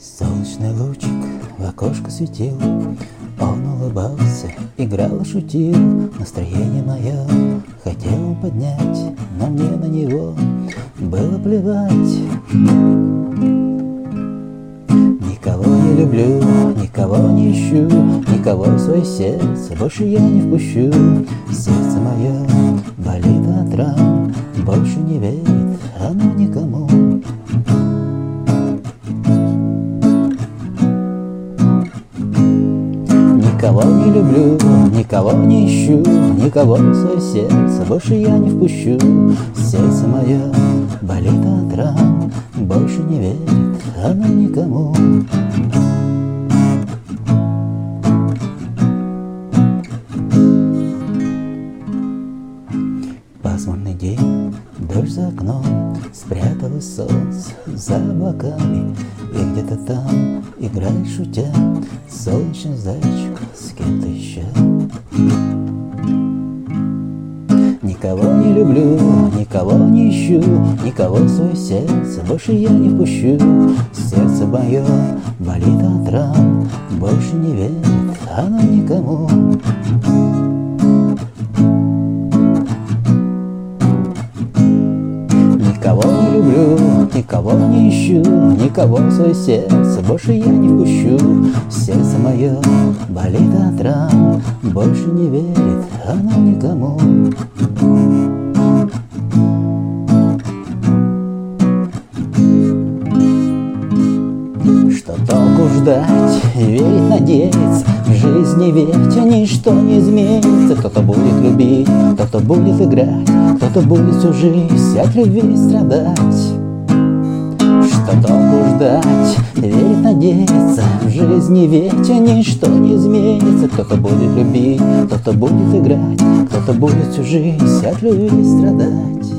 Солнечный лучик в окошко светил, Он улыбался, играл и шутил, Настроение мое хотел поднять, Но мне на него было плевать. Никого не люблю, никого не ищу, Никого в свое сердце больше я не впущу. Сердце Никого не люблю, никого не ищу, никого в свое сердце больше я не впущу. Сердце мое болит от ран, больше не верит оно никому. Пасмурный день, дождь за окном, спряталось солнце за облаками, и где-то там играет шутя солнечный зайчик с кем-то еще. Никого не люблю, никого не ищу, никого в свое сердце больше я не впущу. Сердце мое болит от ран, больше не верит оно никому. Люблю, никого не ищу, никого в свое сердце больше я не впущу. Сердце мое болит от ран, больше не верит оно никому. Что толку ждать, верить, надеяться В жизни ведь ничто не изменится Кто-то будет любить, кто-то будет играть Кто-то будет всю жизнь от любви страдать. Что толку ждать, верить, надеяться В жизни ведь ничто не изменится. Кто-то будет любить, кто-то будет играть Кто-то будет всю жизнь от любви страдать